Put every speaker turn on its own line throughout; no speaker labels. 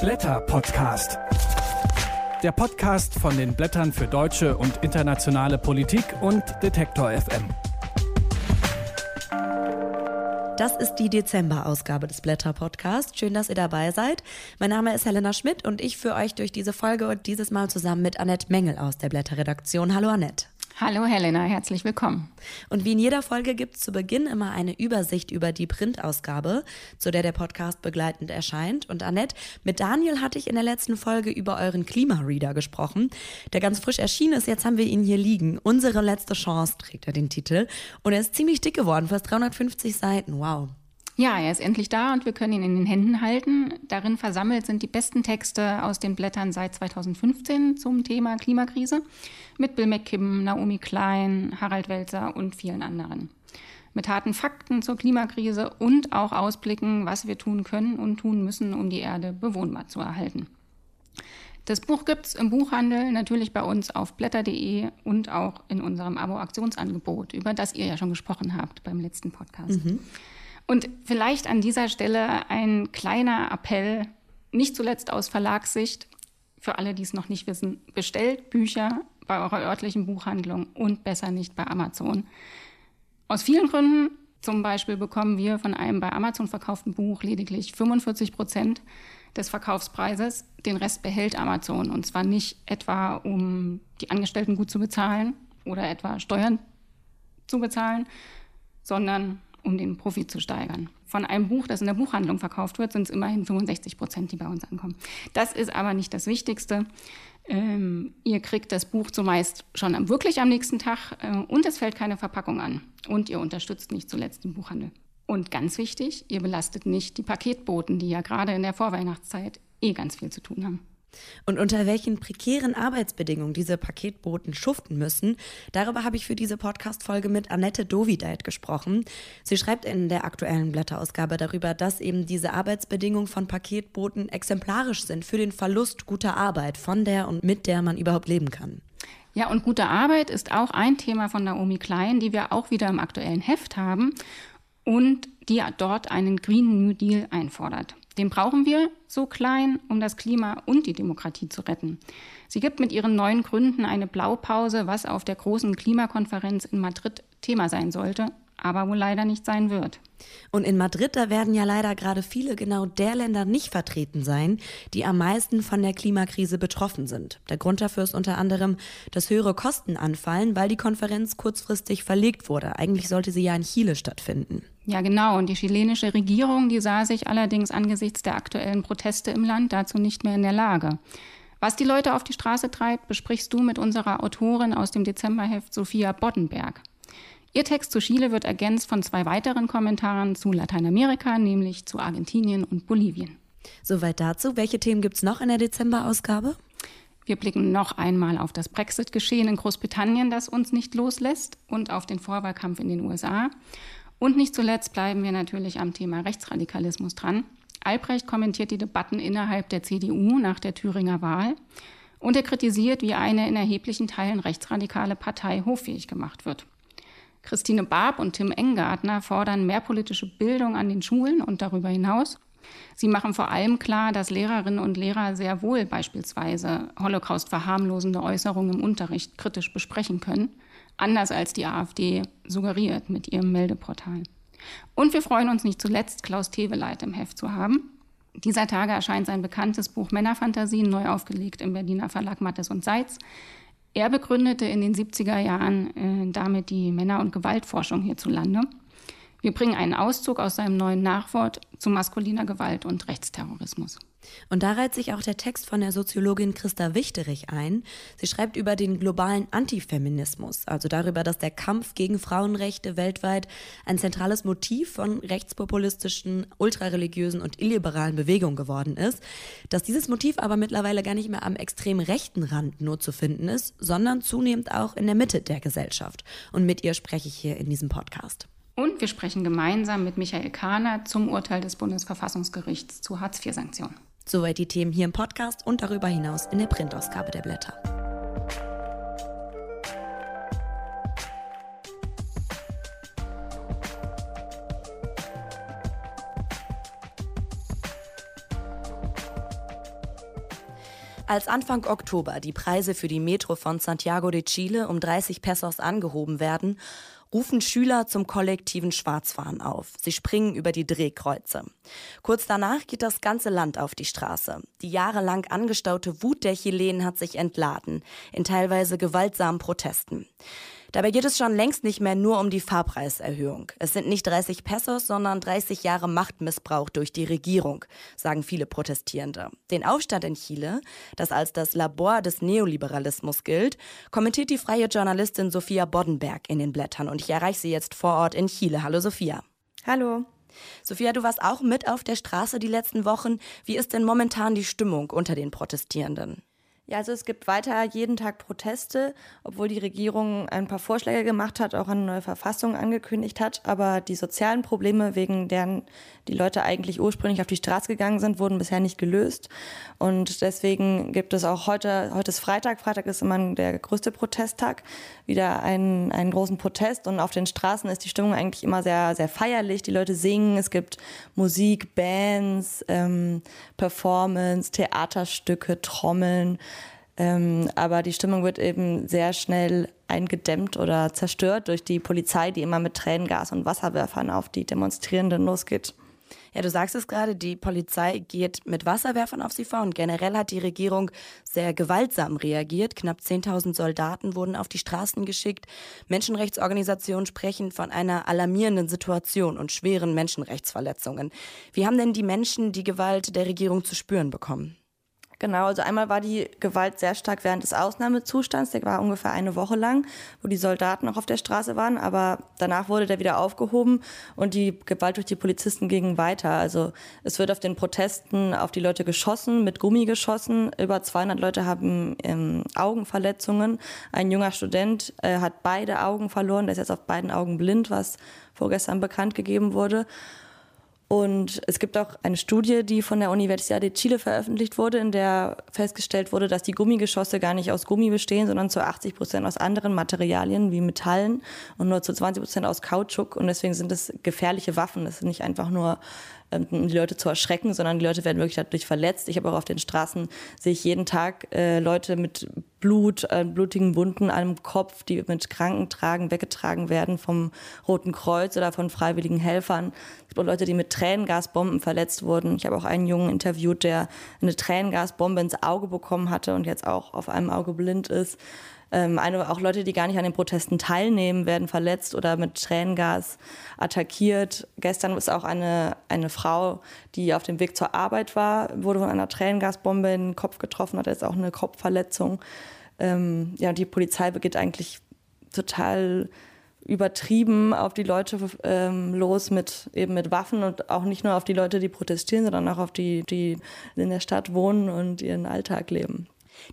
Blätter-Podcast. Der Podcast von den Blättern für deutsche und internationale Politik und Detektor FM.
Das ist die Dezember-Ausgabe des Blätter-Podcasts. Schön, dass ihr dabei seid. Mein Name ist Helena Schmidt und ich führe euch durch diese Folge und dieses Mal zusammen mit Annette Mengel aus der Blätter-Redaktion. Hallo Annette.
Hallo Helena, herzlich willkommen.
Und wie in jeder Folge gibt es zu Beginn immer eine Übersicht über die Printausgabe, zu der der Podcast begleitend erscheint. Und Annette, mit Daniel hatte ich in der letzten Folge über euren Klimareader gesprochen, der ganz frisch erschienen ist. Jetzt haben wir ihn hier liegen. Unsere letzte Chance trägt er den Titel. Und er ist ziemlich dick geworden, fast 350 Seiten. Wow.
Ja, er ist endlich da und wir können ihn in den Händen halten. Darin versammelt sind die besten Texte aus den Blättern seit 2015 zum Thema Klimakrise mit Bill McKibben, Naomi Klein, Harald Welzer und vielen anderen. Mit harten Fakten zur Klimakrise und auch Ausblicken, was wir tun können und tun müssen, um die Erde bewohnbar zu erhalten. Das Buch gibt es im Buchhandel, natürlich bei uns auf blätter.de und auch in unserem Abo-Aktionsangebot, über das ihr ja schon gesprochen habt beim letzten Podcast. Mhm. Und vielleicht an dieser Stelle ein kleiner Appell, nicht zuletzt aus Verlagssicht, für alle, die es noch nicht wissen, bestellt Bücher bei eurer örtlichen Buchhandlung und besser nicht bei Amazon. Aus vielen Gründen, zum Beispiel bekommen wir von einem bei Amazon verkauften Buch lediglich 45 Prozent des Verkaufspreises. Den Rest behält Amazon und zwar nicht etwa, um die Angestellten gut zu bezahlen oder etwa Steuern zu bezahlen, sondern um den Profit zu steigern. Von einem Buch, das in der Buchhandlung verkauft wird, sind es immerhin 65 Prozent, die bei uns ankommen. Das ist aber nicht das Wichtigste. Ähm, ihr kriegt das Buch zumeist schon wirklich am nächsten Tag äh, und es fällt keine Verpackung an. Und ihr unterstützt nicht zuletzt den Buchhandel. Und ganz wichtig, ihr belastet nicht die Paketboten, die ja gerade in der Vorweihnachtszeit eh ganz viel zu tun haben.
Und unter welchen prekären Arbeitsbedingungen diese Paketboten schuften müssen, darüber habe ich für diese Podcast-Folge mit Annette Dovideit gesprochen. Sie schreibt in der aktuellen Blätterausgabe darüber, dass eben diese Arbeitsbedingungen von Paketboten exemplarisch sind für den Verlust guter Arbeit, von der und mit der man überhaupt leben kann.
Ja, und gute Arbeit ist auch ein Thema von Naomi Klein, die wir auch wieder im aktuellen Heft haben und die dort einen Green New Deal einfordert. Den brauchen wir so klein, um das Klima und die Demokratie zu retten. Sie gibt mit ihren neuen Gründen eine Blaupause, was auf der großen Klimakonferenz in Madrid Thema sein sollte, aber wohl leider nicht sein wird.
Und in Madrid, da werden ja leider gerade viele genau der Länder nicht vertreten sein, die am meisten von der Klimakrise betroffen sind. Der Grund dafür ist unter anderem, dass höhere Kosten anfallen, weil die Konferenz kurzfristig verlegt wurde. Eigentlich sollte sie ja in Chile stattfinden.
Ja, genau. Und die chilenische Regierung, die sah sich allerdings angesichts der aktuellen Proteste im Land dazu nicht mehr in der Lage. Was die Leute auf die Straße treibt, besprichst du mit unserer Autorin aus dem Dezemberheft Sophia Boddenberg. Ihr Text zu Chile wird ergänzt von zwei weiteren Kommentaren zu Lateinamerika, nämlich zu Argentinien und Bolivien.
Soweit dazu. Welche Themen gibt es noch in der Dezemberausgabe?
Wir blicken noch einmal auf das Brexit-Geschehen in Großbritannien, das uns nicht loslässt, und auf den Vorwahlkampf in den USA. Und nicht zuletzt bleiben wir natürlich am Thema Rechtsradikalismus dran. Albrecht kommentiert die Debatten innerhalb der CDU nach der Thüringer Wahl und er kritisiert, wie eine in erheblichen Teilen rechtsradikale Partei hoffähig gemacht wird. Christine Barb und Tim Engartner fordern mehr politische Bildung an den Schulen und darüber hinaus. Sie machen vor allem klar, dass Lehrerinnen und Lehrer sehr wohl beispielsweise Holocaust verharmlosende Äußerungen im Unterricht kritisch besprechen können anders als die AfD suggeriert mit ihrem Meldeportal. Und wir freuen uns nicht zuletzt, Klaus Teweleit im Heft zu haben. Dieser Tage erscheint sein bekanntes Buch Männerfantasien neu aufgelegt im Berliner Verlag Mattes und Seitz. Er begründete in den 70er Jahren äh, damit die Männer- und Gewaltforschung hierzulande. Wir bringen einen Auszug aus seinem neuen Nachwort zu maskuliner Gewalt und Rechtsterrorismus.
Und da reiht sich auch der Text von der Soziologin Christa Wichterich ein. Sie schreibt über den globalen Antifeminismus, also darüber, dass der Kampf gegen Frauenrechte weltweit ein zentrales Motiv von rechtspopulistischen, ultrareligiösen und illiberalen Bewegungen geworden ist. Dass dieses Motiv aber mittlerweile gar nicht mehr am extrem rechten Rand nur zu finden ist, sondern zunehmend auch in der Mitte der Gesellschaft. Und mit ihr spreche ich hier in diesem Podcast.
Und wir sprechen gemeinsam mit Michael Kahner zum Urteil des Bundesverfassungsgerichts zu Hartz-IV-Sanktionen.
Soweit die Themen hier im Podcast und darüber hinaus in der Printausgabe der Blätter.
Als Anfang Oktober die Preise für die Metro von Santiago de Chile um 30 Pesos angehoben werden, rufen Schüler zum kollektiven Schwarzfahren auf. Sie springen über die Drehkreuze. Kurz danach geht das ganze Land auf die Straße. Die jahrelang angestaute Wut der Chilenen hat sich entladen, in teilweise gewaltsamen Protesten. Dabei geht es schon längst nicht mehr nur um die Fahrpreiserhöhung. Es sind nicht 30 Pesos, sondern 30 Jahre Machtmissbrauch durch die Regierung, sagen viele Protestierende. Den Aufstand in Chile, das als das Labor des Neoliberalismus gilt, kommentiert die freie Journalistin Sophia Boddenberg in den Blättern und ich erreiche sie jetzt vor Ort in Chile. Hallo Sophia.
Hallo.
Sophia, du warst auch mit auf der Straße die letzten Wochen. Wie ist denn momentan die Stimmung unter den Protestierenden?
Ja, also es gibt weiter jeden Tag Proteste, obwohl die Regierung ein paar Vorschläge gemacht hat, auch eine neue Verfassung angekündigt hat. Aber die sozialen Probleme, wegen deren die Leute eigentlich ursprünglich auf die Straße gegangen sind, wurden bisher nicht gelöst. Und deswegen gibt es auch heute, heute ist Freitag, Freitag ist immer der größte Protesttag, wieder einen, einen großen Protest. Und auf den Straßen ist die Stimmung eigentlich immer sehr, sehr feierlich. Die Leute singen, es gibt Musik, Bands, ähm, Performance, Theaterstücke, Trommeln. Ähm, aber die Stimmung wird eben sehr schnell eingedämmt oder zerstört durch die Polizei, die immer mit Tränengas und Wasserwerfern auf die Demonstrierenden losgeht.
Ja, du sagst es gerade, die Polizei geht mit Wasserwerfern auf sie vor und generell hat die Regierung sehr gewaltsam reagiert. Knapp 10.000 Soldaten wurden auf die Straßen geschickt. Menschenrechtsorganisationen sprechen von einer alarmierenden Situation und schweren Menschenrechtsverletzungen. Wie haben denn die Menschen die Gewalt der Regierung zu spüren bekommen?
Genau, also einmal war die Gewalt sehr stark während des Ausnahmezustands, der war ungefähr eine Woche lang, wo die Soldaten noch auf der Straße waren, aber danach wurde der wieder aufgehoben und die Gewalt durch die Polizisten ging weiter. Also es wird auf den Protesten auf die Leute geschossen, mit Gummi geschossen. Über 200 Leute haben ähm, Augenverletzungen. Ein junger Student äh, hat beide Augen verloren, der ist jetzt auf beiden Augen blind, was vorgestern bekannt gegeben wurde. Und es gibt auch eine Studie, die von der Universidad de Chile veröffentlicht wurde, in der festgestellt wurde, dass die Gummigeschosse gar nicht aus Gummi bestehen, sondern zu 80 Prozent aus anderen Materialien wie Metallen und nur zu 20 Prozent aus Kautschuk. Und deswegen sind es gefährliche Waffen. Das sind nicht einfach nur um die Leute zu erschrecken, sondern die Leute werden wirklich dadurch verletzt. Ich habe auch auf den Straßen, sehe ich jeden Tag äh, Leute mit Blut, äh, blutigen Wunden am Kopf, die mit Krankentragen weggetragen werden vom Roten Kreuz oder von freiwilligen Helfern. Es gibt auch Leute, die mit Tränengasbomben verletzt wurden. Ich habe auch einen Jungen interviewt, der eine Tränengasbombe ins Auge bekommen hatte und jetzt auch auf einem Auge blind ist. Ähm, auch Leute, die gar nicht an den Protesten teilnehmen, werden verletzt oder mit Tränengas attackiert. Gestern ist auch eine, eine Frau, die auf dem Weg zur Arbeit war, wurde von einer Tränengasbombe in den Kopf getroffen, hat jetzt auch eine Kopfverletzung. Ähm, ja, die Polizei begeht eigentlich total übertrieben auf die Leute ähm, los mit eben mit Waffen und auch nicht nur auf die Leute, die protestieren, sondern auch auf die, die in der Stadt wohnen und ihren Alltag leben.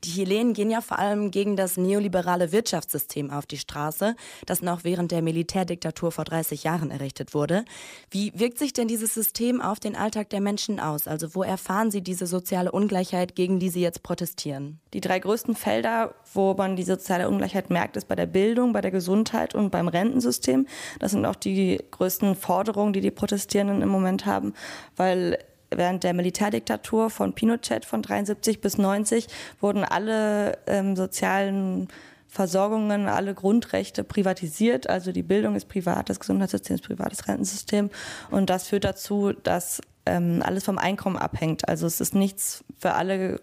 Die Chilenen gehen ja vor allem gegen das neoliberale Wirtschaftssystem auf die Straße, das noch während der Militärdiktatur vor 30 Jahren errichtet wurde. Wie wirkt sich denn dieses System auf den Alltag der Menschen aus? Also wo erfahren sie diese soziale Ungleichheit, gegen die sie jetzt protestieren?
Die drei größten Felder, wo man die soziale Ungleichheit merkt, ist bei der Bildung, bei der Gesundheit und beim Rentensystem. Das sind auch die größten Forderungen, die die Protestierenden im Moment haben, weil während der Militärdiktatur von Pinochet von 73 bis 90 wurden alle ähm, sozialen Versorgungen, alle Grundrechte privatisiert. Also die Bildung ist privat, das Gesundheitssystem ist privat, das Rentensystem. Und das führt dazu, dass ähm, alles vom Einkommen abhängt. Also es ist nichts für alle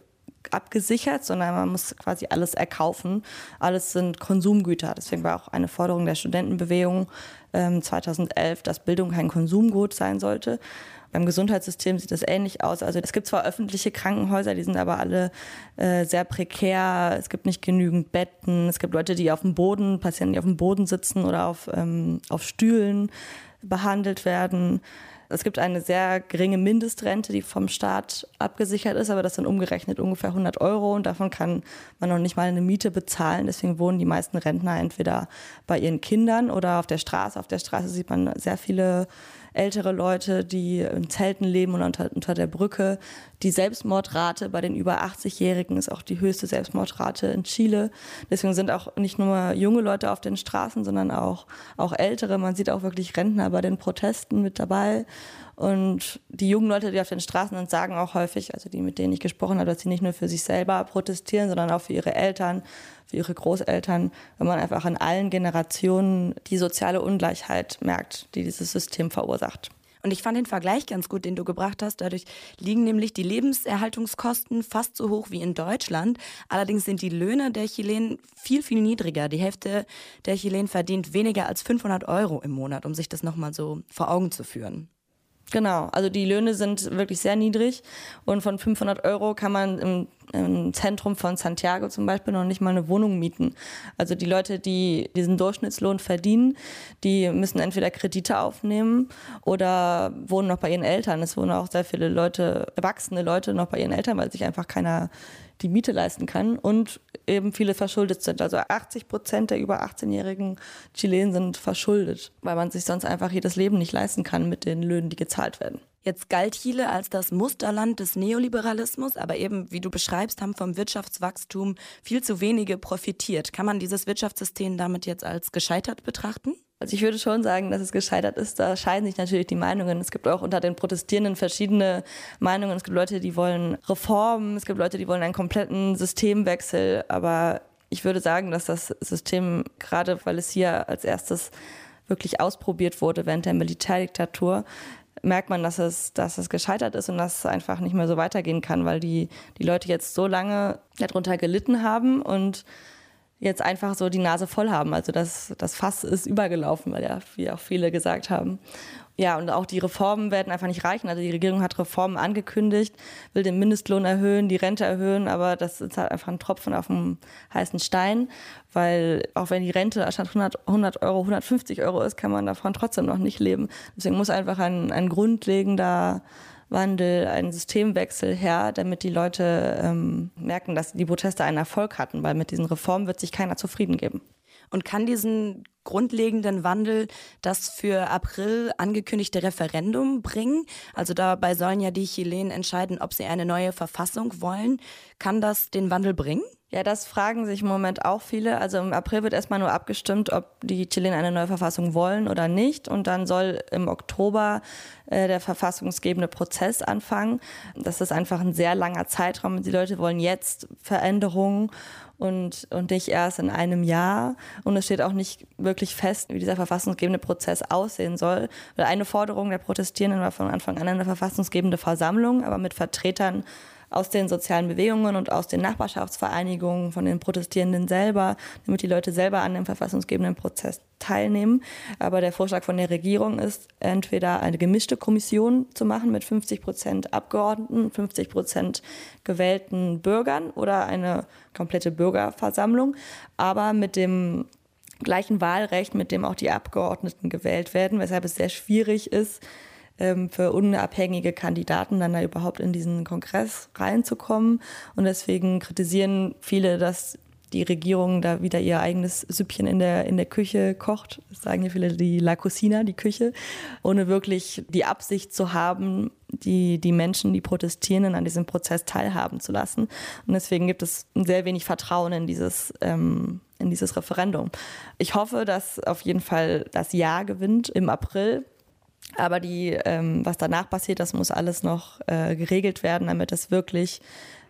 abgesichert, sondern man muss quasi alles erkaufen. Alles sind Konsumgüter. Deswegen war auch eine Forderung der Studentenbewegung ähm, 2011, dass Bildung kein Konsumgut sein sollte. Beim Gesundheitssystem sieht das ähnlich aus. Also es gibt zwar öffentliche Krankenhäuser, die sind aber alle äh, sehr prekär. Es gibt nicht genügend Betten. Es gibt Leute, die auf dem Boden, Patienten, die auf dem Boden sitzen oder auf, ähm, auf Stühlen behandelt werden. Es gibt eine sehr geringe Mindestrente, die vom Staat abgesichert ist, aber das sind umgerechnet ungefähr 100 Euro und davon kann man noch nicht mal eine Miete bezahlen. Deswegen wohnen die meisten Rentner entweder bei ihren Kindern oder auf der Straße. Auf der Straße sieht man sehr viele ältere Leute, die in Zelten leben und unter, unter der Brücke. Die Selbstmordrate bei den über 80-Jährigen ist auch die höchste Selbstmordrate in Chile. Deswegen sind auch nicht nur junge Leute auf den Straßen, sondern auch, auch ältere. Man sieht auch wirklich Rentner bei den Protesten mit dabei. Und die jungen Leute, die auf den Straßen sind, sagen auch häufig, also die, mit denen ich gesprochen habe, dass sie nicht nur für sich selber protestieren, sondern auch für ihre Eltern, für ihre Großeltern, weil man einfach in allen Generationen die soziale Ungleichheit merkt, die dieses System verursacht.
Und ich fand den Vergleich ganz gut, den du gebracht hast. Dadurch liegen nämlich die Lebenserhaltungskosten fast so hoch wie in Deutschland. Allerdings sind die Löhne der Chilenen viel, viel niedriger. Die Hälfte der Chilenen verdient weniger als 500 Euro im Monat, um sich das nochmal so vor Augen zu führen.
Genau, also die Löhne sind wirklich sehr niedrig und von 500 Euro kann man im, im, Zentrum von Santiago zum Beispiel noch nicht mal eine Wohnung mieten. Also die Leute, die diesen Durchschnittslohn verdienen, die müssen entweder Kredite aufnehmen oder wohnen noch bei ihren Eltern. Es wohnen auch sehr viele Leute, erwachsene Leute noch bei ihren Eltern, weil sich einfach keiner die Miete leisten kann und eben viele verschuldet sind. Also 80 Prozent der über 18-jährigen Chilenen sind verschuldet, weil man sich sonst einfach jedes Leben nicht leisten kann mit den Löhnen, die gezahlt werden.
Jetzt galt Chile als das Musterland des Neoliberalismus, aber eben, wie du beschreibst, haben vom Wirtschaftswachstum viel zu wenige profitiert. Kann man dieses Wirtschaftssystem damit jetzt als gescheitert betrachten?
Also ich würde schon sagen, dass es gescheitert ist. Da scheiden sich natürlich die Meinungen. Es gibt auch unter den Protestierenden verschiedene Meinungen. Es gibt Leute, die wollen Reformen, es gibt Leute, die wollen einen kompletten Systemwechsel. Aber ich würde sagen, dass das System, gerade weil es hier als erstes wirklich ausprobiert wurde während der Militärdiktatur, merkt man, dass es, dass es gescheitert ist und dass es einfach nicht mehr so weitergehen kann, weil die, die Leute jetzt so lange darunter gelitten haben und jetzt einfach so die Nase voll haben. Also das, das Fass ist übergelaufen, weil ja, wie auch viele gesagt haben. Ja, und auch die Reformen werden einfach nicht reichen. Also die Regierung hat Reformen angekündigt, will den Mindestlohn erhöhen, die Rente erhöhen, aber das ist halt einfach ein Tropfen auf dem heißen Stein, weil auch wenn die Rente statt 100, 100 Euro 150 Euro ist, kann man davon trotzdem noch nicht leben. Deswegen muss einfach ein, ein grundlegender Wandel, ein Systemwechsel her, damit die Leute ähm, merken, dass die Proteste einen Erfolg hatten, weil mit diesen Reformen wird sich keiner zufrieden geben.
Und kann diesen grundlegenden Wandel das für April angekündigte Referendum bringen? Also dabei sollen ja die Chilenen entscheiden, ob sie eine neue Verfassung wollen. Kann das den Wandel bringen?
Ja, das fragen sich im Moment auch viele. Also im April wird erstmal nur abgestimmt, ob die Chilenen eine neue Verfassung wollen oder nicht. Und dann soll im Oktober äh, der verfassungsgebende Prozess anfangen. Das ist einfach ein sehr langer Zeitraum. Die Leute wollen jetzt Veränderungen und, und nicht erst in einem Jahr. Und es steht auch nicht wirklich fest, wie dieser verfassungsgebende Prozess aussehen soll. Weil eine Forderung der Protestierenden war von Anfang an eine verfassungsgebende Versammlung, aber mit Vertretern aus den sozialen Bewegungen und aus den Nachbarschaftsvereinigungen, von den Protestierenden selber, damit die Leute selber an dem verfassungsgebenden Prozess teilnehmen. Aber der Vorschlag von der Regierung ist, entweder eine gemischte Kommission zu machen mit 50 Prozent Abgeordneten, 50 Prozent gewählten Bürgern oder eine komplette Bürgerversammlung, aber mit dem gleichen Wahlrecht, mit dem auch die Abgeordneten gewählt werden, weshalb es sehr schwierig ist, ähm, für unabhängige Kandidaten dann da überhaupt in diesen Kongress reinzukommen. Und deswegen kritisieren viele, dass die Regierung da wieder ihr eigenes Süppchen in der, in der Küche kocht. Das sagen ja viele die La Cocina, die Küche, ohne wirklich die Absicht zu haben, die, die Menschen, die Protestierenden an diesem Prozess teilhaben zu lassen. Und deswegen gibt es sehr wenig Vertrauen in dieses, ähm, in dieses Referendum. Ich hoffe, dass auf jeden Fall das Ja gewinnt im April. Aber die, ähm, was danach passiert, das muss alles noch äh, geregelt werden, damit es wirklich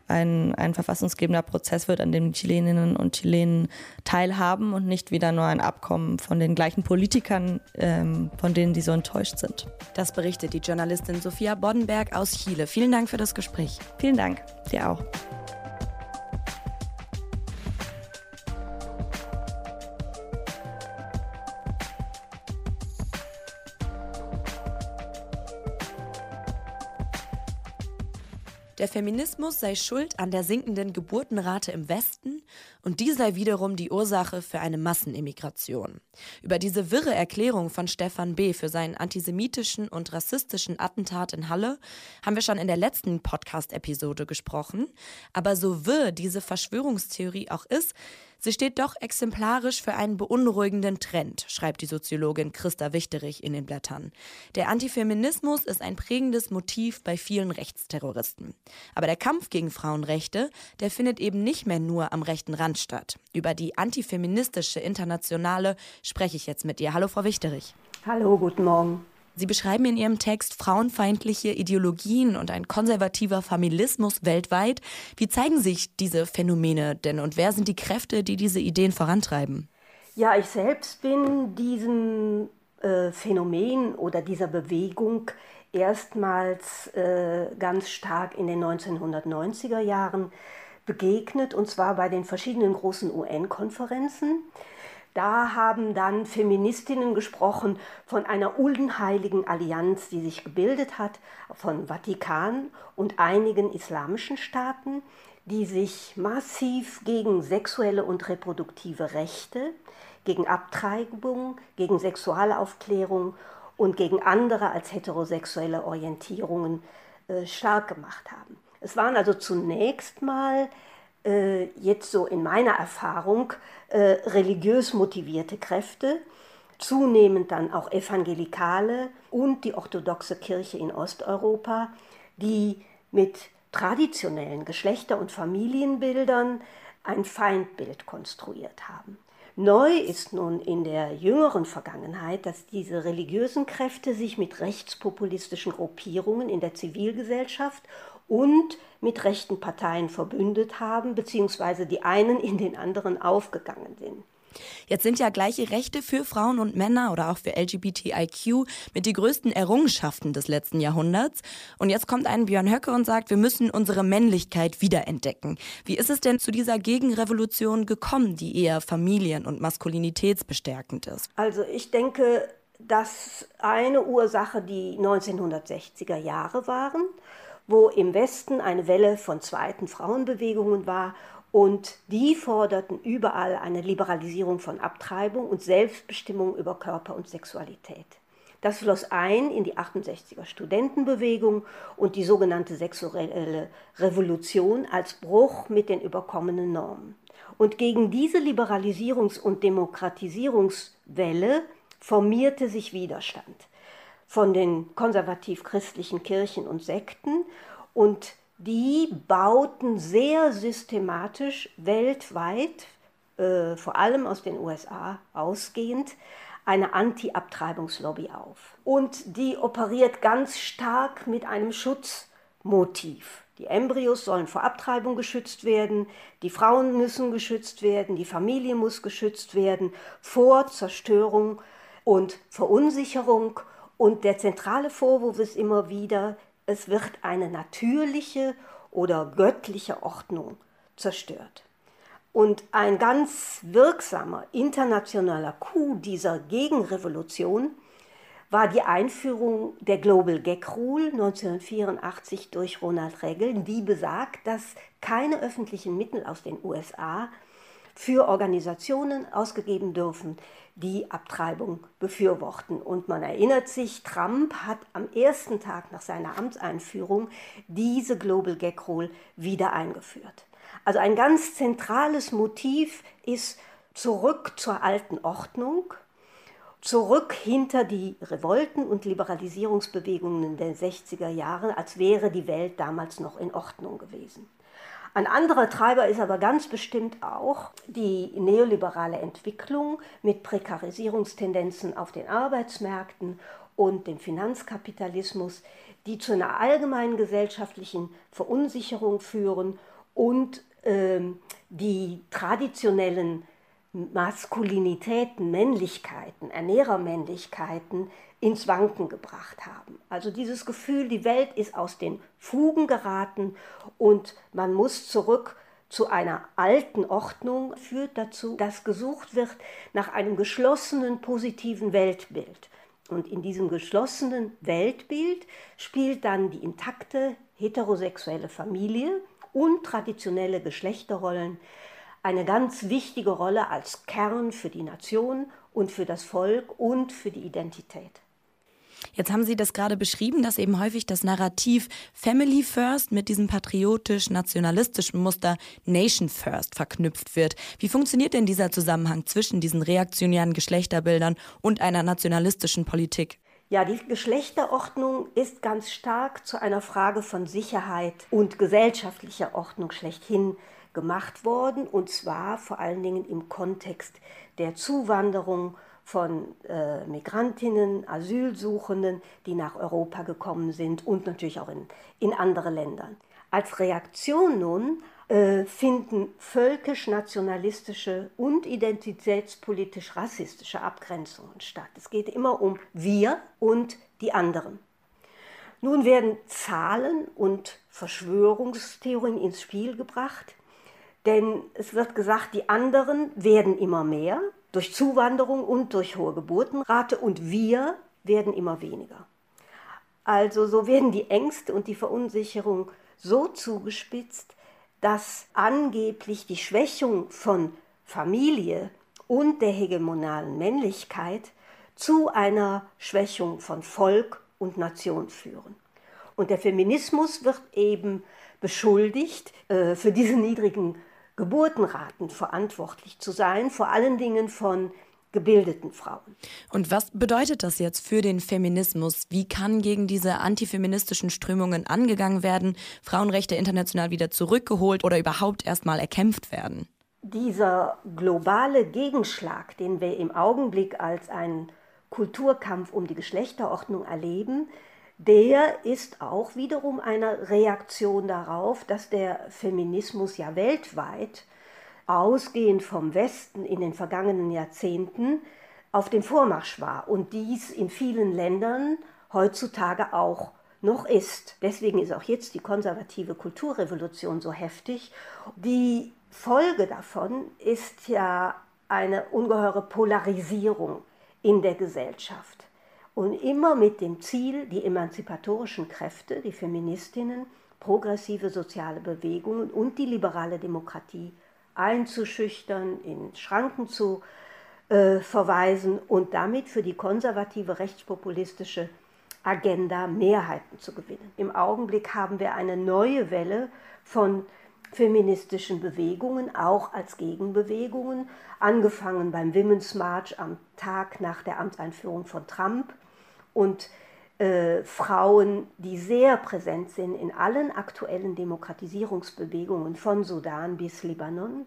ein, ein verfassungsgebender Prozess wird, an dem Chileninnen und Chilenen teilhaben und nicht wieder nur ein Abkommen von den gleichen Politikern, ähm, von denen die so enttäuscht sind.
Das berichtet die Journalistin Sophia Boddenberg aus Chile. Vielen Dank für das Gespräch.
Vielen Dank. Dir auch.
Der Feminismus sei schuld an der sinkenden Geburtenrate im Westen und die sei wiederum die Ursache für eine Massenimmigration. Über diese wirre Erklärung von Stefan B. für seinen antisemitischen und rassistischen Attentat in Halle haben wir schon in der letzten Podcast-Episode gesprochen. Aber so wirr diese Verschwörungstheorie auch ist, Sie steht doch exemplarisch für einen beunruhigenden Trend, schreibt die Soziologin Christa Wichterich in den Blättern. Der Antifeminismus ist ein prägendes Motiv bei vielen Rechtsterroristen. Aber der Kampf gegen Frauenrechte, der findet eben nicht mehr nur am rechten Rand statt. Über die antifeministische Internationale spreche ich jetzt mit ihr. Hallo, Frau Wichterich.
Hallo, guten Morgen.
Sie beschreiben in Ihrem Text frauenfeindliche Ideologien und ein konservativer Familismus weltweit. Wie zeigen sich diese Phänomene denn und wer sind die Kräfte, die diese Ideen vorantreiben?
Ja, ich selbst bin diesem äh, Phänomen oder dieser Bewegung erstmals äh, ganz stark in den 1990er Jahren begegnet, und zwar bei den verschiedenen großen UN-Konferenzen. Da haben dann Feministinnen gesprochen von einer unheiligen Allianz, die sich gebildet hat von Vatikan und einigen islamischen Staaten, die sich massiv gegen sexuelle und reproduktive Rechte, gegen Abtreibung, gegen Sexualaufklärung und gegen andere als heterosexuelle Orientierungen äh, stark gemacht haben. Es waren also zunächst mal äh, jetzt so in meiner Erfahrung äh, religiös motivierte Kräfte, zunehmend dann auch Evangelikale und die orthodoxe Kirche in Osteuropa, die mit traditionellen Geschlechter- und Familienbildern ein Feindbild konstruiert haben. Neu ist nun in der jüngeren Vergangenheit, dass diese religiösen Kräfte sich mit rechtspopulistischen Gruppierungen in der Zivilgesellschaft und mit rechten Parteien verbündet haben, beziehungsweise die einen in den anderen aufgegangen sind.
Jetzt sind ja gleiche Rechte für Frauen und Männer oder auch für LGBTIQ mit die größten Errungenschaften des letzten Jahrhunderts. Und jetzt kommt ein Björn Höcke und sagt, wir müssen unsere Männlichkeit wiederentdecken. Wie ist es denn zu dieser Gegenrevolution gekommen, die eher familien- und maskulinitätsbestärkend ist?
Also ich denke, dass eine Ursache die 1960er Jahre waren wo im Westen eine Welle von zweiten Frauenbewegungen war und die forderten überall eine Liberalisierung von Abtreibung und Selbstbestimmung über Körper und Sexualität. Das floss ein in die 68er Studentenbewegung und die sogenannte sexuelle Revolution als Bruch mit den überkommenen Normen. Und gegen diese Liberalisierungs- und Demokratisierungswelle formierte sich Widerstand von den konservativ-christlichen Kirchen und Sekten und die bauten sehr systematisch weltweit, äh, vor allem aus den USA ausgehend, eine Anti-Abtreibungslobby auf. Und die operiert ganz stark mit einem Schutzmotiv. Die Embryos sollen vor Abtreibung geschützt werden, die Frauen müssen geschützt werden, die Familie muss geschützt werden vor Zerstörung und Verunsicherung und der zentrale Vorwurf ist immer wieder, es wird eine natürliche oder göttliche Ordnung zerstört. Und ein ganz wirksamer internationaler Coup dieser Gegenrevolution war die Einführung der Global Gag Rule 1984 durch Ronald Reagan, die besagt, dass keine öffentlichen Mittel aus den USA für Organisationen ausgegeben dürfen, die Abtreibung befürworten. Und man erinnert sich, Trump hat am ersten Tag nach seiner Amtseinführung diese Global Gag Rule wieder eingeführt. Also ein ganz zentrales Motiv ist zurück zur alten Ordnung, zurück hinter die Revolten und Liberalisierungsbewegungen der 60er Jahre, als wäre die Welt damals noch in Ordnung gewesen. Ein anderer Treiber ist aber ganz bestimmt auch die neoliberale Entwicklung mit Prekarisierungstendenzen auf den Arbeitsmärkten und dem Finanzkapitalismus, die zu einer allgemeinen gesellschaftlichen Verunsicherung führen und ähm, die traditionellen Maskulinitäten, Männlichkeiten, Ernährermännlichkeiten ins Wanken gebracht haben. Also dieses Gefühl, die Welt ist aus den Fugen geraten und man muss zurück zu einer alten Ordnung, führt dazu, dass gesucht wird nach einem geschlossenen positiven Weltbild. Und in diesem geschlossenen Weltbild spielt dann die intakte heterosexuelle Familie und traditionelle Geschlechterrollen eine ganz wichtige Rolle als Kern für die Nation und für das Volk und für die Identität.
Jetzt haben Sie das gerade beschrieben, dass eben häufig das Narrativ Family First mit diesem patriotisch-nationalistischen Muster Nation First verknüpft wird. Wie funktioniert denn dieser Zusammenhang zwischen diesen reaktionären Geschlechterbildern und einer nationalistischen Politik?
Ja, die Geschlechterordnung ist ganz stark zu einer Frage von Sicherheit und gesellschaftlicher Ordnung schlechthin gemacht worden, und zwar vor allen Dingen im Kontext der Zuwanderung von äh, Migrantinnen, Asylsuchenden, die nach Europa gekommen sind und natürlich auch in, in andere Länder. Als Reaktion nun äh, finden völkisch-nationalistische und identitätspolitisch-rassistische Abgrenzungen statt. Es geht immer um wir und die anderen. Nun werden Zahlen und Verschwörungstheorien ins Spiel gebracht, denn es wird gesagt, die anderen werden immer mehr durch Zuwanderung und durch hohe Geburtenrate und wir werden immer weniger. Also so werden die Ängste und die Verunsicherung so zugespitzt, dass angeblich die Schwächung von Familie und der hegemonalen Männlichkeit zu einer Schwächung von Volk und Nation führen. Und der Feminismus wird eben beschuldigt, äh, für diese niedrigen Geburtenraten verantwortlich zu sein, vor allen Dingen von gebildeten Frauen.
Und was bedeutet das jetzt für den Feminismus? Wie kann gegen diese antifeministischen Strömungen angegangen werden, Frauenrechte international wieder zurückgeholt oder überhaupt erstmal erkämpft werden?
Dieser globale Gegenschlag, den wir im Augenblick als einen Kulturkampf um die Geschlechterordnung erleben, der ist auch wiederum eine Reaktion darauf, dass der Feminismus ja weltweit, ausgehend vom Westen in den vergangenen Jahrzehnten, auf dem Vormarsch war und dies in vielen Ländern heutzutage auch noch ist. Deswegen ist auch jetzt die konservative Kulturrevolution so heftig. Die Folge davon ist ja eine ungeheure Polarisierung in der Gesellschaft und immer mit dem Ziel, die emanzipatorischen Kräfte, die Feministinnen, progressive soziale Bewegungen und die liberale Demokratie einzuschüchtern, in Schranken zu äh, verweisen und damit für die konservative rechtspopulistische Agenda Mehrheiten zu gewinnen. Im Augenblick haben wir eine neue Welle von feministischen Bewegungen, auch als Gegenbewegungen, angefangen beim Women's March am Tag nach der Amtseinführung von Trump und äh, Frauen, die sehr präsent sind in allen aktuellen Demokratisierungsbewegungen von Sudan bis Libanon.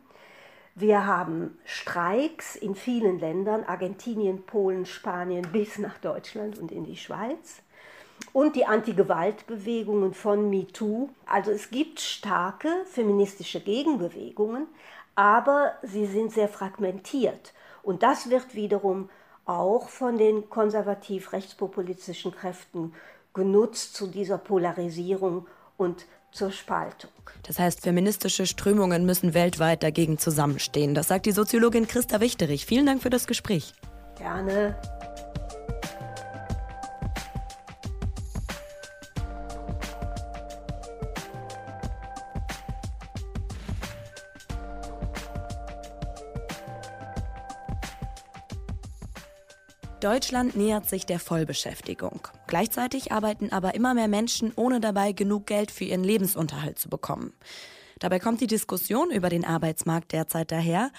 Wir haben Streiks in vielen Ländern, Argentinien, Polen, Spanien bis nach Deutschland und in die Schweiz. Und die Anti-Gewalt-Bewegungen von MeToo. Also es gibt starke feministische Gegenbewegungen, aber sie sind sehr fragmentiert. Und das wird wiederum auch von den konservativ-rechtspopulistischen Kräften genutzt zu dieser Polarisierung und zur Spaltung.
Das heißt, feministische Strömungen müssen weltweit dagegen zusammenstehen. Das sagt die Soziologin Christa Wichterich. Vielen Dank für das Gespräch.
Gerne.
Deutschland nähert sich der Vollbeschäftigung. Gleichzeitig arbeiten aber immer mehr Menschen, ohne dabei genug Geld für ihren Lebensunterhalt zu bekommen. Dabei kommt die Diskussion über den Arbeitsmarkt derzeit daher,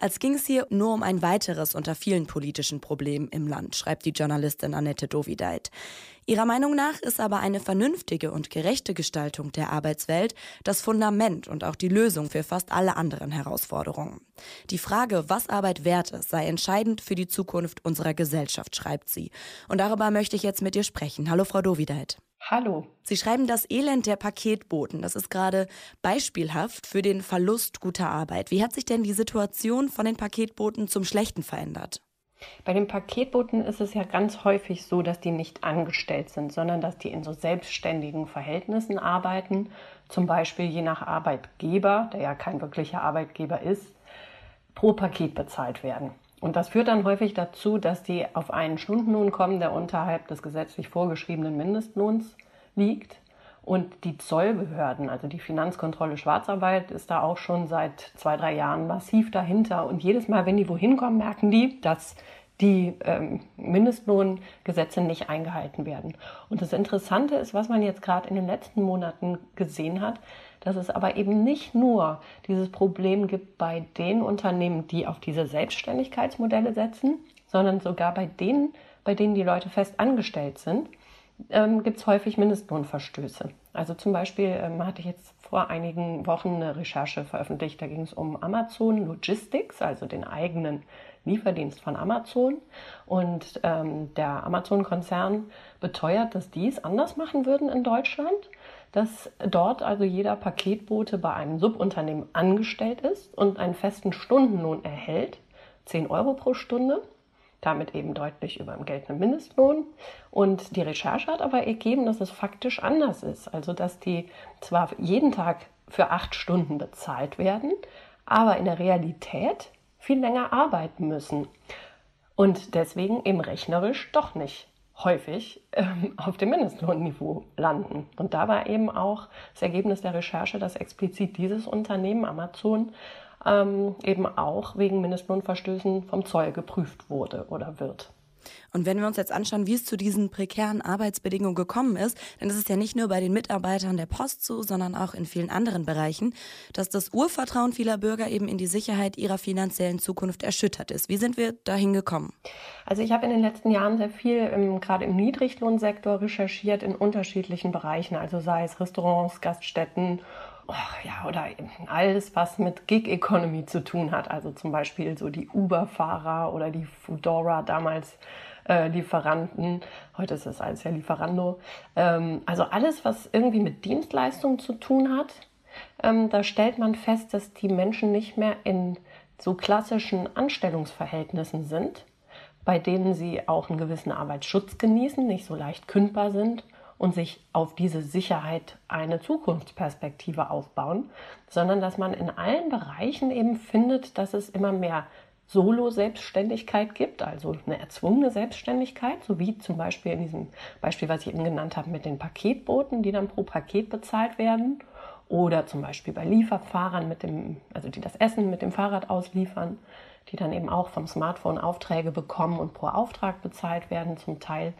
als ging es hier nur um ein weiteres unter vielen politischen Problemen im Land, schreibt die Journalistin Annette Dovideit. Ihrer Meinung nach ist aber eine vernünftige und gerechte Gestaltung der Arbeitswelt das Fundament und auch die Lösung für fast alle anderen Herausforderungen. Die Frage, was Arbeit wert ist, sei entscheidend für die Zukunft unserer Gesellschaft, schreibt sie. Und darüber möchte ich jetzt mit ihr sprechen. Hallo, Frau Dovideit.
Hallo.
Sie schreiben das Elend der Paketboten. Das ist gerade beispielhaft für den Verlust guter Arbeit. Wie hat sich denn die Situation von den Paketboten zum Schlechten verändert?
Bei den Paketboten ist es ja ganz häufig so, dass die nicht angestellt sind, sondern dass die in so selbstständigen Verhältnissen arbeiten. Zum Beispiel je nach Arbeitgeber, der ja kein wirklicher Arbeitgeber ist, pro Paket bezahlt werden. Und das führt dann häufig dazu, dass die auf einen Stundenlohn kommen, der unterhalb des gesetzlich vorgeschriebenen Mindestlohns liegt. Und die Zollbehörden, also die Finanzkontrolle Schwarzarbeit, ist da auch schon seit zwei, drei Jahren massiv dahinter. Und jedes Mal, wenn die wohin kommen, merken die, dass die ähm, Mindestlohngesetze nicht eingehalten werden. Und das Interessante ist, was man jetzt gerade in den letzten Monaten gesehen hat, dass es aber eben nicht nur dieses Problem gibt bei den Unternehmen, die auf diese Selbstständigkeitsmodelle setzen, sondern sogar bei denen, bei denen die Leute fest angestellt sind, ähm, gibt es häufig Mindestlohnverstöße. Also zum Beispiel ähm, hatte ich jetzt vor einigen Wochen eine Recherche veröffentlicht, da ging es um Amazon Logistics, also den eigenen Lieferdienst von Amazon. Und ähm, der Amazon-Konzern beteuert, dass die es anders machen würden in Deutschland, dass dort also jeder Paketbote bei einem Subunternehmen angestellt ist und einen festen Stundenlohn erhält, 10 Euro pro Stunde damit eben deutlich über dem geltenden Mindestlohn. Und die Recherche hat aber ergeben, dass es faktisch anders ist. Also dass die zwar jeden Tag für acht Stunden bezahlt werden, aber in der Realität viel länger arbeiten müssen und deswegen eben rechnerisch doch nicht häufig ähm, auf dem Mindestlohnniveau landen. Und da war eben auch das Ergebnis der Recherche, dass explizit dieses Unternehmen Amazon ähm, eben auch wegen Mindestlohnverstößen vom Zoll geprüft wurde oder wird.
Und wenn wir uns jetzt anschauen, wie es zu diesen prekären Arbeitsbedingungen gekommen ist, dann ist es ja nicht nur bei den Mitarbeitern der Post so, sondern auch in vielen anderen Bereichen, dass das Urvertrauen vieler Bürger eben in die Sicherheit ihrer finanziellen Zukunft erschüttert ist. Wie sind wir dahin gekommen?
Also ich habe in den letzten Jahren sehr viel gerade im Niedriglohnsektor recherchiert in unterschiedlichen Bereichen, also sei es Restaurants, Gaststätten ja, oder alles, was mit Gig Economy zu tun hat. Also zum Beispiel so die Uber-Fahrer oder die Foodora damals äh, Lieferanten. Heute ist es alles ja Lieferando. Ähm, also alles, was irgendwie mit Dienstleistungen zu tun hat. Ähm, da stellt man fest, dass die Menschen nicht mehr in so klassischen Anstellungsverhältnissen sind, bei denen sie auch einen gewissen Arbeitsschutz genießen, nicht so leicht kündbar sind und sich auf diese Sicherheit eine Zukunftsperspektive aufbauen, sondern dass man in allen Bereichen eben findet, dass es immer mehr Solo-Selbstständigkeit gibt, also eine erzwungene Selbstständigkeit, so wie zum Beispiel in diesem Beispiel, was ich eben genannt habe, mit den Paketbooten, die dann pro Paket bezahlt werden, oder zum Beispiel bei Lieferfahrern, mit dem, also die das Essen mit dem Fahrrad ausliefern, die dann eben auch vom Smartphone Aufträge bekommen und pro Auftrag bezahlt werden zum Teil.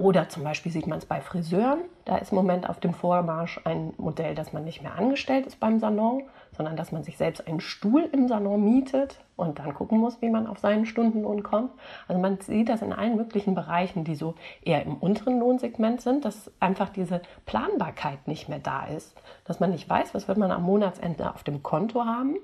Oder zum Beispiel sieht man es bei Friseuren. Da ist im Moment auf dem Vormarsch ein Modell, dass man nicht mehr angestellt ist beim Salon, sondern dass man sich selbst einen Stuhl im Salon mietet und dann gucken muss, wie man auf seinen Stundenlohn kommt. Also man sieht das in allen möglichen Bereichen, die so eher im unteren Lohnsegment sind, dass einfach diese Planbarkeit nicht mehr da ist, dass man nicht weiß, was wird man am Monatsende auf dem Konto haben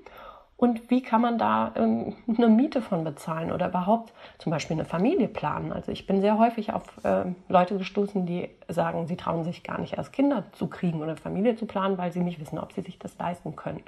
und wie kann man da ähm, eine Miete von bezahlen oder überhaupt zum Beispiel eine Familie planen? Also ich bin sehr häufig auf äh, Leute gestoßen, die sagen, sie trauen sich gar nicht erst Kinder zu kriegen oder Familie zu planen, weil sie nicht wissen, ob sie sich das leisten können.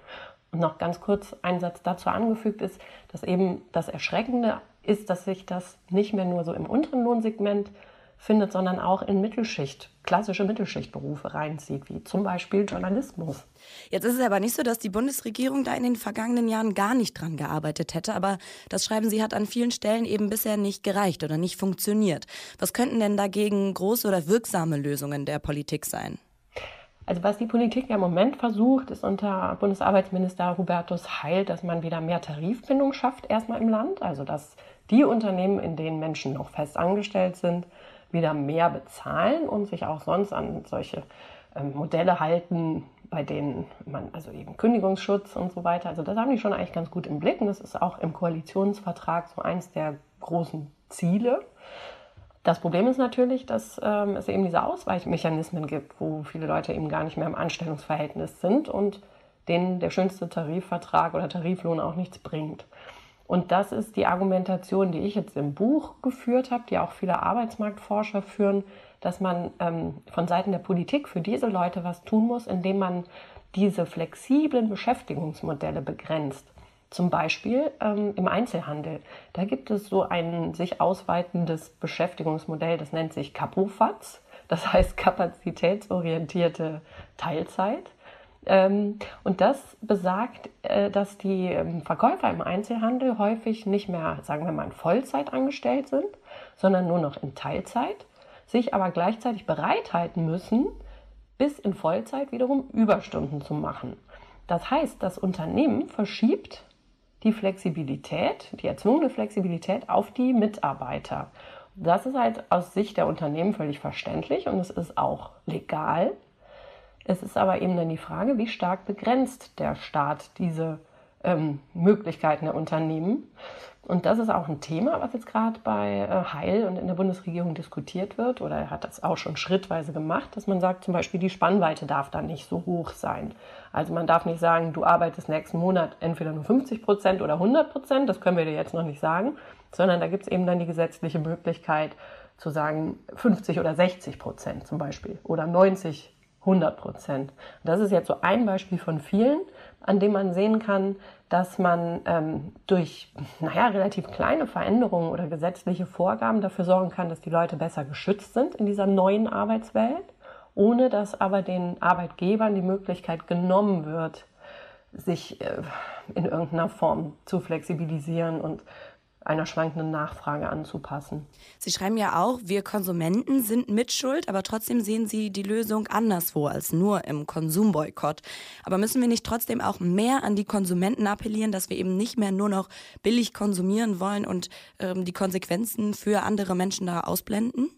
Und noch ganz kurz ein Satz dazu angefügt ist, dass eben das Erschreckende ist, dass sich das nicht mehr nur so im unteren Lohnsegment findet, sondern auch in Mittelschicht, klassische Mittelschichtberufe reinzieht, wie zum Beispiel Journalismus.
Jetzt ist es aber nicht so, dass die Bundesregierung da in den vergangenen Jahren gar nicht dran gearbeitet hätte, aber das Schreiben Sie hat an vielen Stellen eben bisher nicht gereicht oder nicht funktioniert. Was könnten denn dagegen große oder wirksame Lösungen der Politik sein?
Also was die Politik ja im Moment versucht, ist unter Bundesarbeitsminister Hubertus Heil, dass man wieder mehr Tarifbindung schafft erstmal im Land. Also dass die Unternehmen, in denen Menschen noch fest angestellt sind, wieder mehr bezahlen und sich auch sonst an solche ähm, Modelle halten, bei denen man also eben Kündigungsschutz und so weiter, also das haben die schon eigentlich ganz gut im Blick und das ist auch im Koalitionsvertrag so eins der großen Ziele. Das Problem ist natürlich, dass ähm, es eben diese Ausweichmechanismen gibt, wo viele Leute eben gar nicht mehr im Anstellungsverhältnis sind und denen der schönste Tarifvertrag oder Tariflohn auch nichts bringt. Und das ist die Argumentation, die ich jetzt im Buch geführt habe, die auch viele Arbeitsmarktforscher führen, dass man ähm, von Seiten der Politik für diese Leute was tun muss, indem man diese flexiblen Beschäftigungsmodelle begrenzt. Zum Beispiel ähm, im Einzelhandel. Da gibt es so ein sich ausweitendes Beschäftigungsmodell, das nennt sich Kapofatz, das heißt kapazitätsorientierte Teilzeit. Ähm, und das besagt, äh, dass die ähm, Verkäufer im Einzelhandel häufig nicht mehr, sagen wir mal, in Vollzeit angestellt sind, sondern nur noch in Teilzeit, sich aber gleichzeitig bereithalten müssen, bis in Vollzeit wiederum Überstunden zu machen. Das heißt, das Unternehmen verschiebt die Flexibilität, die erzwungene Flexibilität auf die Mitarbeiter. Das ist halt aus Sicht der Unternehmen völlig verständlich und es ist auch legal. Es ist aber eben dann die Frage, wie stark begrenzt der Staat diese ähm, Möglichkeiten der Unternehmen. Und das ist auch ein Thema, was jetzt gerade bei äh, Heil und in der Bundesregierung diskutiert wird. Oder er hat das auch schon schrittweise gemacht, dass man sagt, zum Beispiel die Spannweite darf dann nicht so hoch sein. Also man darf nicht sagen, du arbeitest nächsten Monat entweder nur 50 Prozent oder 100 Prozent, das können wir dir jetzt noch nicht sagen, sondern da gibt es eben dann die gesetzliche Möglichkeit zu sagen 50 oder 60 Prozent zum Beispiel oder 90, 100 Prozent. Das ist jetzt so ein Beispiel von vielen, an dem man sehen kann, dass man ähm, durch naja, relativ kleine Veränderungen oder gesetzliche Vorgaben dafür sorgen kann, dass die Leute besser geschützt sind in dieser neuen Arbeitswelt ohne dass aber den Arbeitgebern die Möglichkeit genommen wird, sich äh, in irgendeiner Form zu flexibilisieren und einer schwankenden Nachfrage anzupassen.
Sie schreiben ja auch, wir Konsumenten sind mitschuld, aber trotzdem sehen Sie die Lösung anderswo als nur im Konsumboykott. Aber müssen wir nicht trotzdem auch mehr an die Konsumenten appellieren, dass wir eben nicht mehr nur noch billig konsumieren wollen und ähm, die Konsequenzen für andere Menschen da ausblenden?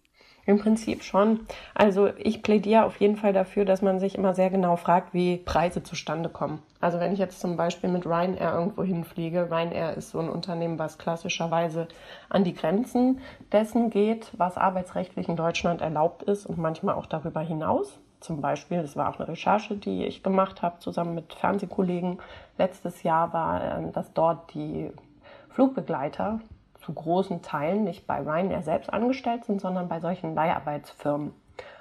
Im Prinzip schon. Also ich plädiere auf jeden Fall dafür, dass man sich immer sehr genau fragt, wie Preise zustande kommen. Also wenn ich jetzt zum Beispiel mit Ryanair irgendwo hinfliege, Ryanair ist so ein Unternehmen, was klassischerweise an die Grenzen dessen geht, was arbeitsrechtlich in Deutschland erlaubt ist und manchmal auch darüber hinaus. Zum Beispiel, das war auch eine Recherche, die ich gemacht habe, zusammen mit Fernsehkollegen. Letztes Jahr war, ähm, dass dort die Flugbegleiter zu großen Teilen nicht bei Ryanair selbst angestellt sind, sondern bei solchen Leiharbeitsfirmen.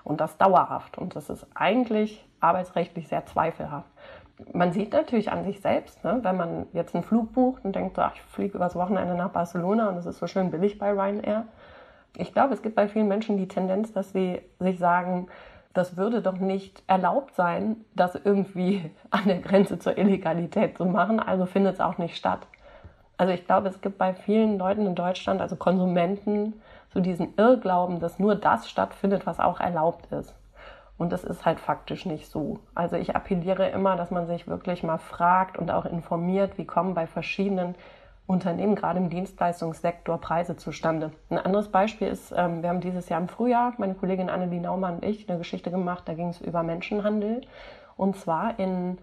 Und das dauerhaft. Und das ist eigentlich arbeitsrechtlich sehr zweifelhaft. Man sieht natürlich an sich selbst, ne, wenn man jetzt einen Flug bucht und denkt, ach, ich fliege übers Wochenende nach Barcelona und es ist so schön billig bei Ryanair. Ich glaube, es gibt bei vielen Menschen die Tendenz, dass sie sich sagen, das würde doch nicht erlaubt sein, das irgendwie an der Grenze zur Illegalität zu machen, also findet es auch nicht statt. Also ich glaube, es gibt bei vielen Leuten in Deutschland, also Konsumenten, so diesen Irrglauben, dass nur das stattfindet, was auch erlaubt ist. Und das ist halt faktisch nicht so. Also ich appelliere immer, dass man sich wirklich mal fragt und auch informiert, wie kommen bei verschiedenen Unternehmen, gerade im Dienstleistungssektor, Preise zustande. Ein anderes Beispiel ist, ähm, wir haben dieses Jahr im Frühjahr, meine Kollegin Annelie Naumann und ich, eine Geschichte gemacht, da ging es über Menschenhandel. Und zwar in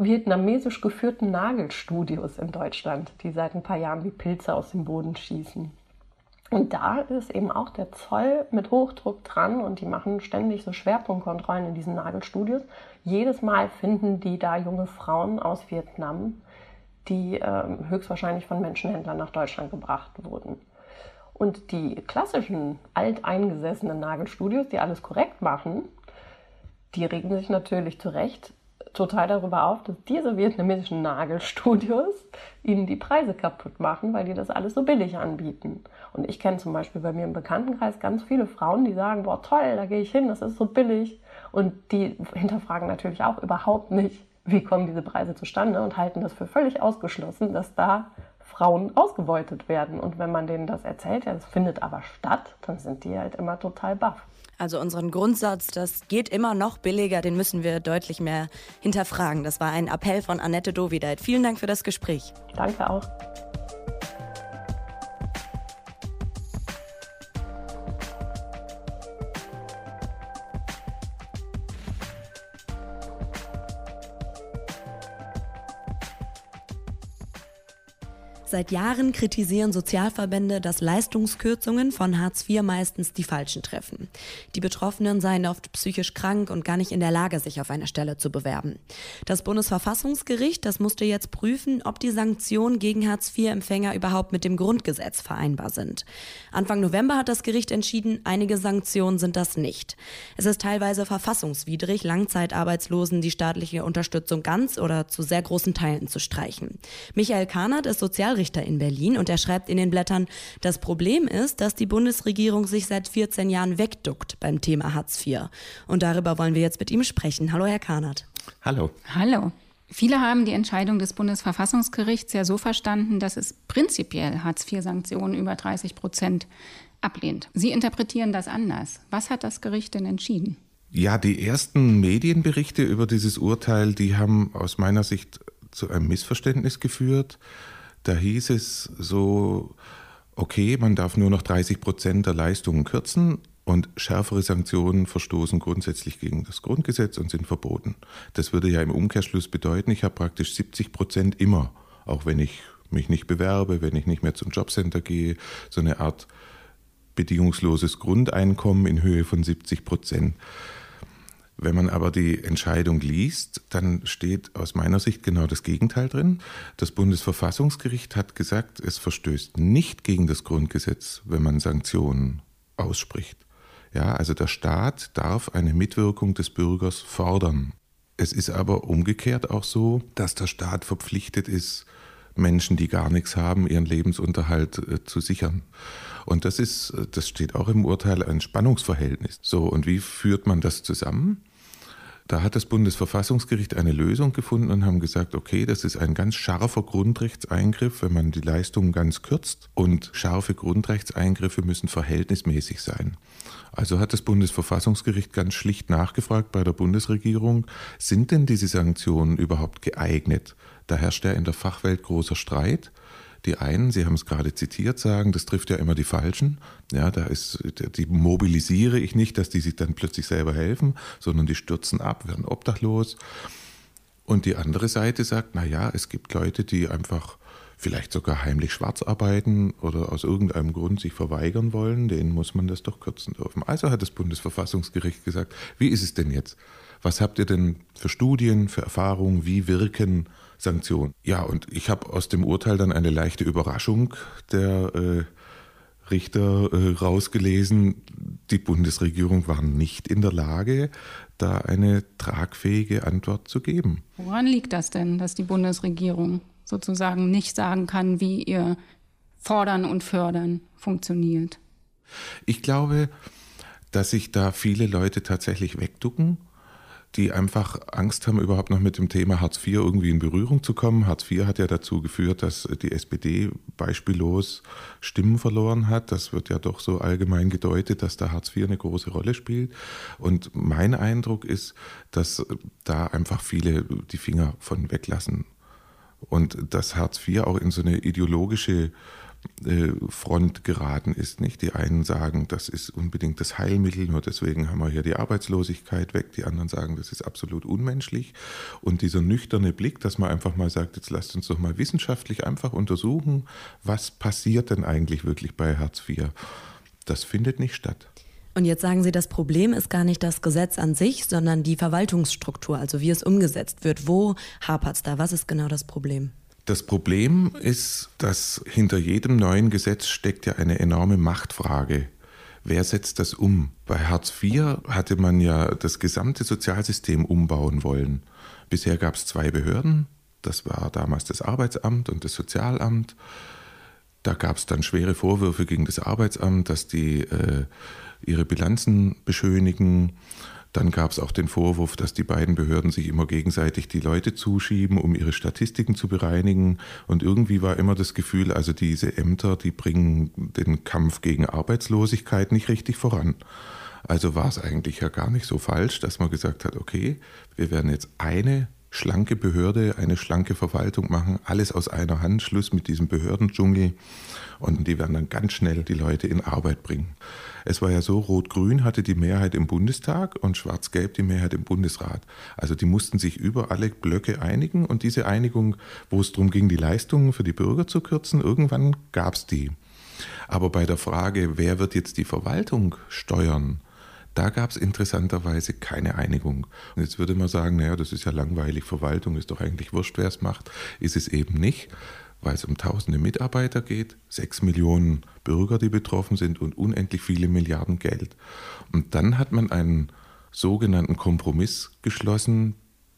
vietnamesisch geführten Nagelstudios in Deutschland, die seit ein paar Jahren wie Pilze aus dem Boden schießen. Und da ist eben auch der Zoll mit Hochdruck dran und die machen ständig so Schwerpunktkontrollen in diesen Nagelstudios. Jedes Mal finden die da junge Frauen aus Vietnam, die äh, höchstwahrscheinlich von Menschenhändlern nach Deutschland gebracht wurden. Und die klassischen alteingesessenen Nagelstudios, die alles korrekt machen, die regen sich natürlich zurecht total darüber auf, dass diese vietnamesischen Nagelstudios ihnen die Preise kaputt machen, weil die das alles so billig anbieten. Und ich kenne zum Beispiel bei mir im Bekanntenkreis ganz viele Frauen, die sagen, boah toll, da gehe ich hin, das ist so billig. Und die hinterfragen natürlich auch überhaupt nicht, wie kommen diese Preise zustande und halten das für völlig ausgeschlossen, dass da Frauen ausgebeutet werden. Und wenn man denen das erzählt, ja, das findet aber statt, dann sind die halt immer total baff.
Also unseren Grundsatz, das geht immer noch billiger, den müssen wir deutlich mehr hinterfragen. Das war ein Appell von Annette Dovideit. Vielen Dank für das Gespräch.
Danke auch.
Seit Jahren kritisieren Sozialverbände, dass Leistungskürzungen von Hartz IV meistens die Falschen treffen. Die Betroffenen seien oft psychisch krank und gar nicht in der Lage, sich auf eine Stelle zu bewerben. Das Bundesverfassungsgericht, das musste jetzt prüfen, ob die Sanktionen gegen Hartz IV-Empfänger überhaupt mit dem Grundgesetz vereinbar sind. Anfang November hat das Gericht entschieden, einige Sanktionen sind das nicht. Es ist teilweise verfassungswidrig, Langzeitarbeitslosen die staatliche Unterstützung ganz oder zu sehr großen Teilen zu streichen. Michael Kahnert ist Sozialrechtler Sozialrichter in Berlin und er schreibt in den Blättern, das Problem ist, dass die Bundesregierung sich seit 14 Jahren wegduckt beim Thema Hartz IV. Und darüber wollen wir jetzt mit ihm sprechen. Hallo, Herr Kahnert.
Hallo.
Hallo. Viele haben die Entscheidung des Bundesverfassungsgerichts ja so verstanden, dass es prinzipiell Hartz-IV-Sanktionen über 30 Prozent ablehnt. Sie interpretieren das anders. Was hat das Gericht denn entschieden?
Ja, die ersten Medienberichte über dieses Urteil, die haben aus meiner Sicht zu einem Missverständnis geführt. Da hieß es so, okay, man darf nur noch 30 Prozent der Leistungen kürzen und schärfere Sanktionen verstoßen grundsätzlich gegen das Grundgesetz und sind verboten. Das würde ja im Umkehrschluss bedeuten, ich habe praktisch 70 Prozent immer, auch wenn ich mich nicht bewerbe, wenn ich nicht mehr zum Jobcenter gehe, so eine Art bedingungsloses Grundeinkommen in Höhe von 70 Prozent. Wenn man aber die Entscheidung liest, dann steht aus meiner Sicht genau das Gegenteil drin. Das Bundesverfassungsgericht hat gesagt, es verstößt nicht gegen das Grundgesetz, wenn man Sanktionen ausspricht. Ja, also der Staat darf eine Mitwirkung des Bürgers fordern. Es ist aber umgekehrt auch so, dass der Staat verpflichtet ist, Menschen, die gar nichts haben, ihren Lebensunterhalt äh, zu sichern. Und das ist, äh, das steht auch im Urteil, ein Spannungsverhältnis. So, und wie führt man das zusammen? Da hat das Bundesverfassungsgericht eine Lösung gefunden und haben gesagt, okay, das ist ein ganz scharfer Grundrechtseingriff, wenn man die Leistungen ganz kürzt. Und scharfe Grundrechtseingriffe müssen verhältnismäßig sein. Also hat das Bundesverfassungsgericht ganz schlicht nachgefragt bei der Bundesregierung, sind denn diese Sanktionen überhaupt geeignet? Da herrscht ja in der Fachwelt großer Streit. Die einen, Sie haben es gerade zitiert, sagen, das trifft ja immer die Falschen. Ja, da ist, die mobilisiere ich nicht, dass die sich dann plötzlich selber helfen, sondern die stürzen ab, werden obdachlos. Und die andere Seite sagt, na ja, es gibt Leute, die einfach vielleicht sogar heimlich schwarz arbeiten oder aus irgendeinem Grund sich verweigern wollen, denen muss man das doch kürzen dürfen. Also hat das Bundesverfassungsgericht gesagt, wie ist es denn jetzt? Was habt ihr denn für Studien, für Erfahrungen, wie wirken Sanktionen? Ja, und ich habe aus dem Urteil dann eine leichte Überraschung der äh, Richter äh, rausgelesen. Die Bundesregierung war nicht in der Lage, da eine tragfähige Antwort zu geben.
Woran liegt das denn, dass die Bundesregierung sozusagen nicht sagen kann, wie ihr Fordern und Fördern funktioniert.
Ich glaube, dass sich da viele Leute tatsächlich wegducken, die einfach Angst haben, überhaupt noch mit dem Thema Hartz IV irgendwie in Berührung zu kommen. Hartz IV hat ja dazu geführt, dass die SPD beispiellos Stimmen verloren hat. Das wird ja doch so allgemein gedeutet, dass da Hartz IV eine große Rolle spielt. Und mein Eindruck ist, dass da einfach viele die Finger von weglassen und dass Hartz IV auch in so eine ideologische Front geraten ist. Nicht? Die einen sagen, das ist unbedingt das Heilmittel, nur deswegen haben wir hier die Arbeitslosigkeit weg. Die anderen sagen, das ist absolut unmenschlich. Und dieser nüchterne Blick, dass man einfach mal sagt, jetzt lasst uns doch mal wissenschaftlich einfach untersuchen, was passiert denn eigentlich wirklich bei Hartz IV, das findet nicht statt.
Und jetzt sagen Sie, das Problem ist gar nicht das Gesetz an sich, sondern die Verwaltungsstruktur, also wie es umgesetzt wird. Wo hapert es da? Was ist genau das Problem?
Das Problem ist, dass hinter jedem neuen Gesetz steckt ja eine enorme Machtfrage. Wer setzt das um? Bei Hartz IV hatte man ja das gesamte Sozialsystem umbauen wollen. Bisher gab es zwei Behörden. Das war damals das Arbeitsamt und das Sozialamt. Da gab es dann schwere Vorwürfe gegen das Arbeitsamt, dass die äh, ihre Bilanzen beschönigen. Dann gab es auch den Vorwurf, dass die beiden Behörden sich immer gegenseitig die Leute zuschieben, um ihre Statistiken zu bereinigen. Und irgendwie war immer das Gefühl, also diese Ämter, die bringen den Kampf gegen Arbeitslosigkeit nicht richtig voran. Also war es eigentlich ja gar nicht so falsch, dass man gesagt hat, okay, wir werden jetzt eine schlanke Behörde, eine schlanke Verwaltung machen, alles aus einer Hand, Schluss mit diesem Behördendschungel und die werden dann ganz schnell die Leute in Arbeit bringen. Es war ja so, Rot-Grün hatte die Mehrheit im Bundestag und Schwarz-Gelb die Mehrheit im Bundesrat. Also die mussten sich über alle Blöcke einigen und diese Einigung, wo es darum ging, die Leistungen für die Bürger zu kürzen, irgendwann gab es die. Aber bei der Frage, wer wird jetzt die Verwaltung steuern, da gab es interessanterweise keine Einigung. Und jetzt würde man sagen, naja, das ist ja langweilig, Verwaltung ist doch eigentlich wurscht, wer es macht. Ist es eben nicht, weil es um tausende Mitarbeiter geht, sechs Millionen Bürger, die betroffen sind und unendlich viele Milliarden Geld. Und dann hat man einen sogenannten Kompromiss geschlossen,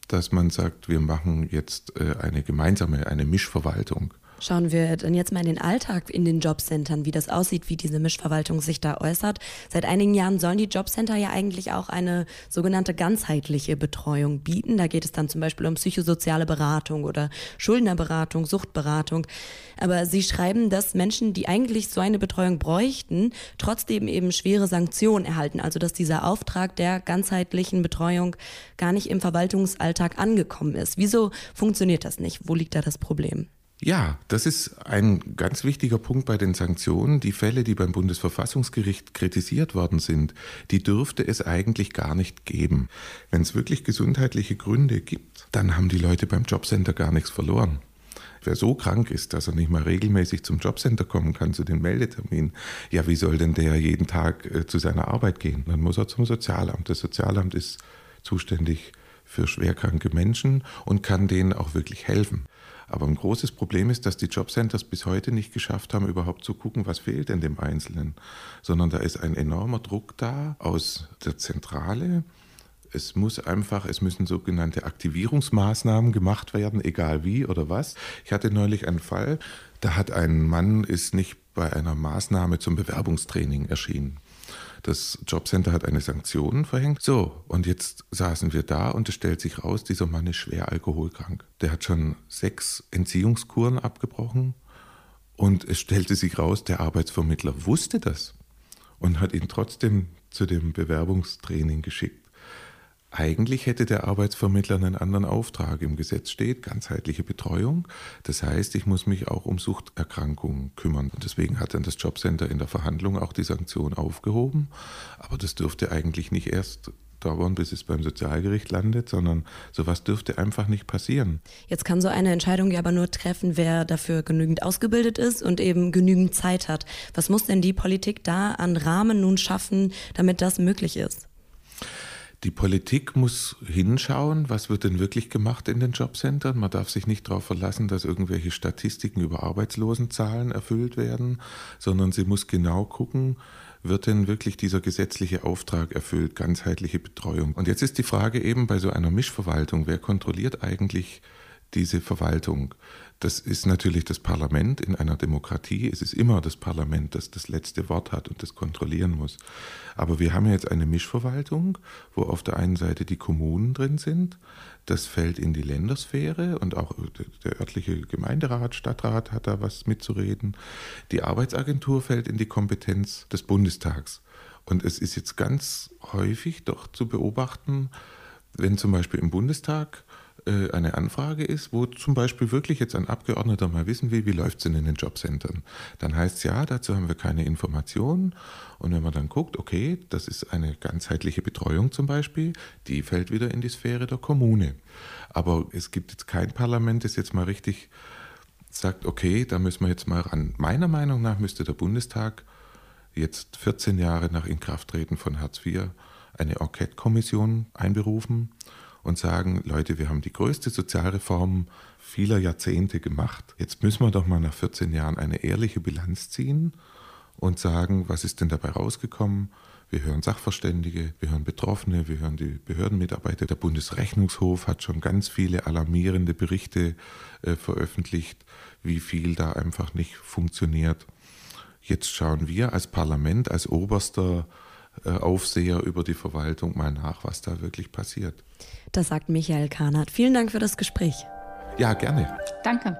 dass man sagt, wir machen jetzt äh, eine gemeinsame, eine Mischverwaltung.
Schauen wir dann jetzt mal in den Alltag in den Jobcentern, wie das aussieht, wie diese Mischverwaltung sich da äußert. Seit einigen Jahren sollen die Jobcenter ja eigentlich auch eine sogenannte ganzheitliche Betreuung bieten. Da geht es dann zum Beispiel um psychosoziale Beratung oder Schuldnerberatung, Suchtberatung. Aber sie schreiben, dass Menschen, die eigentlich so eine Betreuung bräuchten, trotzdem eben schwere Sanktionen erhalten. Also dass dieser Auftrag der ganzheitlichen Betreuung gar nicht im Verwaltungsalltag angekommen ist. Wieso funktioniert das nicht? Wo liegt da das Problem?
Ja, das ist ein ganz wichtiger Punkt bei den Sanktionen. Die Fälle, die beim Bundesverfassungsgericht kritisiert worden sind, die dürfte es eigentlich gar nicht geben. Wenn es wirklich gesundheitliche Gründe gibt, dann haben die Leute beim Jobcenter gar nichts verloren. Wer so krank ist, dass er nicht mal regelmäßig zum Jobcenter kommen kann, zu den Meldeterminen, ja, wie soll denn der jeden Tag äh, zu seiner Arbeit gehen? Dann muss er zum Sozialamt. Das Sozialamt ist zuständig für schwerkranke Menschen und kann denen auch wirklich helfen. Aber ein großes Problem ist, dass die Jobcenters bis heute nicht geschafft haben, überhaupt zu gucken, was fehlt denn dem Einzelnen, sondern da ist ein enormer Druck da aus der Zentrale. Es muss einfach, es müssen sogenannte Aktivierungsmaßnahmen gemacht werden, egal wie oder was. Ich hatte neulich einen Fall, da hat ein Mann ist nicht bei einer Maßnahme zum Bewerbungstraining erschienen. Das Jobcenter hat eine Sanktion verhängt. So, und jetzt saßen wir da und es stellt sich raus, dieser Mann ist schwer alkoholkrank. Der hat schon sechs Entziehungskuren abgebrochen und es stellte sich raus, der Arbeitsvermittler wusste das und hat ihn trotzdem zu dem Bewerbungstraining geschickt. Eigentlich hätte der Arbeitsvermittler einen anderen Auftrag. Im Gesetz steht ganzheitliche Betreuung. Das heißt, ich muss mich auch um Suchterkrankungen kümmern. Und deswegen hat dann das Jobcenter in der Verhandlung auch die Sanktion aufgehoben. Aber das dürfte eigentlich nicht erst dauern, bis es beim Sozialgericht landet, sondern sowas dürfte einfach nicht passieren.
Jetzt kann so eine Entscheidung ja aber nur treffen, wer dafür genügend ausgebildet ist und eben genügend Zeit hat. Was muss denn die Politik da an Rahmen nun schaffen, damit das möglich ist?
Die Politik muss hinschauen, was wird denn wirklich gemacht in den Jobcentern. Man darf sich nicht darauf verlassen, dass irgendwelche Statistiken über Arbeitslosenzahlen erfüllt werden, sondern sie muss genau gucken, wird denn wirklich dieser gesetzliche Auftrag erfüllt, ganzheitliche Betreuung. Und jetzt ist die Frage eben bei so einer Mischverwaltung, wer kontrolliert eigentlich diese Verwaltung? Das ist natürlich das Parlament in einer Demokratie. Es ist immer das Parlament, das das letzte Wort hat und das kontrollieren muss. Aber wir haben jetzt eine Mischverwaltung, wo auf der einen Seite die Kommunen drin sind. Das fällt in die Ländersphäre und auch der örtliche Gemeinderat, Stadtrat hat da was mitzureden. Die Arbeitsagentur fällt in die Kompetenz des Bundestags. Und es ist jetzt ganz häufig doch zu beobachten, wenn zum Beispiel im Bundestag eine Anfrage ist, wo zum Beispiel wirklich jetzt ein Abgeordneter mal wissen will, wie läuft es denn in den Jobcentern, dann heißt es ja, dazu haben wir keine Informationen. Und wenn man dann guckt, okay, das ist eine ganzheitliche Betreuung zum Beispiel, die fällt wieder in die Sphäre der Kommune. Aber es gibt jetzt kein Parlament, das jetzt mal richtig sagt, okay, da müssen wir jetzt mal ran. Meiner Meinung nach müsste der Bundestag jetzt 14 Jahre nach Inkrafttreten von Hartz IV eine Enquete-Kommission einberufen und sagen, Leute, wir haben die größte Sozialreform vieler Jahrzehnte gemacht. Jetzt müssen wir doch mal nach 14 Jahren eine ehrliche Bilanz ziehen und sagen, was ist denn dabei rausgekommen? Wir hören Sachverständige, wir hören Betroffene, wir hören die Behördenmitarbeiter. Der Bundesrechnungshof hat schon ganz viele alarmierende Berichte äh, veröffentlicht, wie viel da einfach nicht funktioniert. Jetzt schauen wir als Parlament, als oberster Aufseher über die Verwaltung mal nach, was da wirklich passiert.
Das sagt Michael Kahnert. Vielen Dank für das Gespräch.
Ja, gerne.
Danke.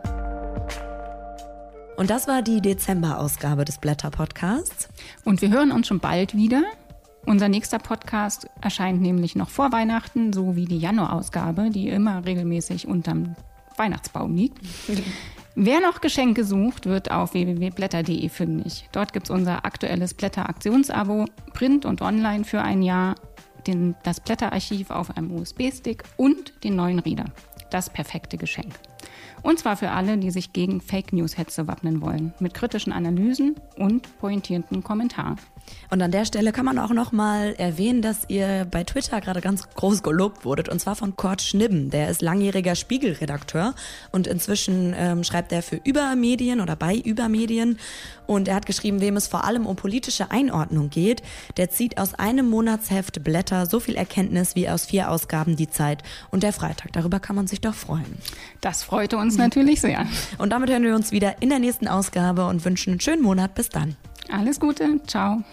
Und das war die Dezember-Ausgabe des Blätter-Podcasts.
Und wir hören uns schon bald wieder. Unser nächster Podcast erscheint nämlich noch vor Weihnachten, so wie die Januar-Ausgabe, die immer regelmäßig unterm Weihnachtsbaum liegt. Wer noch Geschenke sucht, wird auf www.blätter.de fündig. Dort gibt es unser aktuelles Blätter-Aktionsabo, Print und Online für ein Jahr, den, das Blätterarchiv auf einem USB-Stick und den neuen Reader. Das perfekte Geschenk. Und zwar für alle, die sich gegen Fake News-Hetze wappnen wollen, mit kritischen Analysen und pointierten Kommentaren.
Und an der Stelle kann man auch noch mal erwähnen, dass ihr bei Twitter gerade ganz groß gelobt wurdet und zwar von Kurt Schnibben. Der ist langjähriger Spiegelredakteur und inzwischen ähm, schreibt er für Übermedien oder bei Übermedien und er hat geschrieben, wem es vor allem um politische Einordnung geht, der zieht aus einem Monatsheft Blätter so viel Erkenntnis wie aus vier Ausgaben die Zeit und der Freitag. Darüber kann man sich doch freuen.
Das freute uns natürlich sehr.
Und damit hören wir uns wieder in der nächsten Ausgabe und wünschen einen schönen Monat. Bis dann.
Alles Gute. Ciao.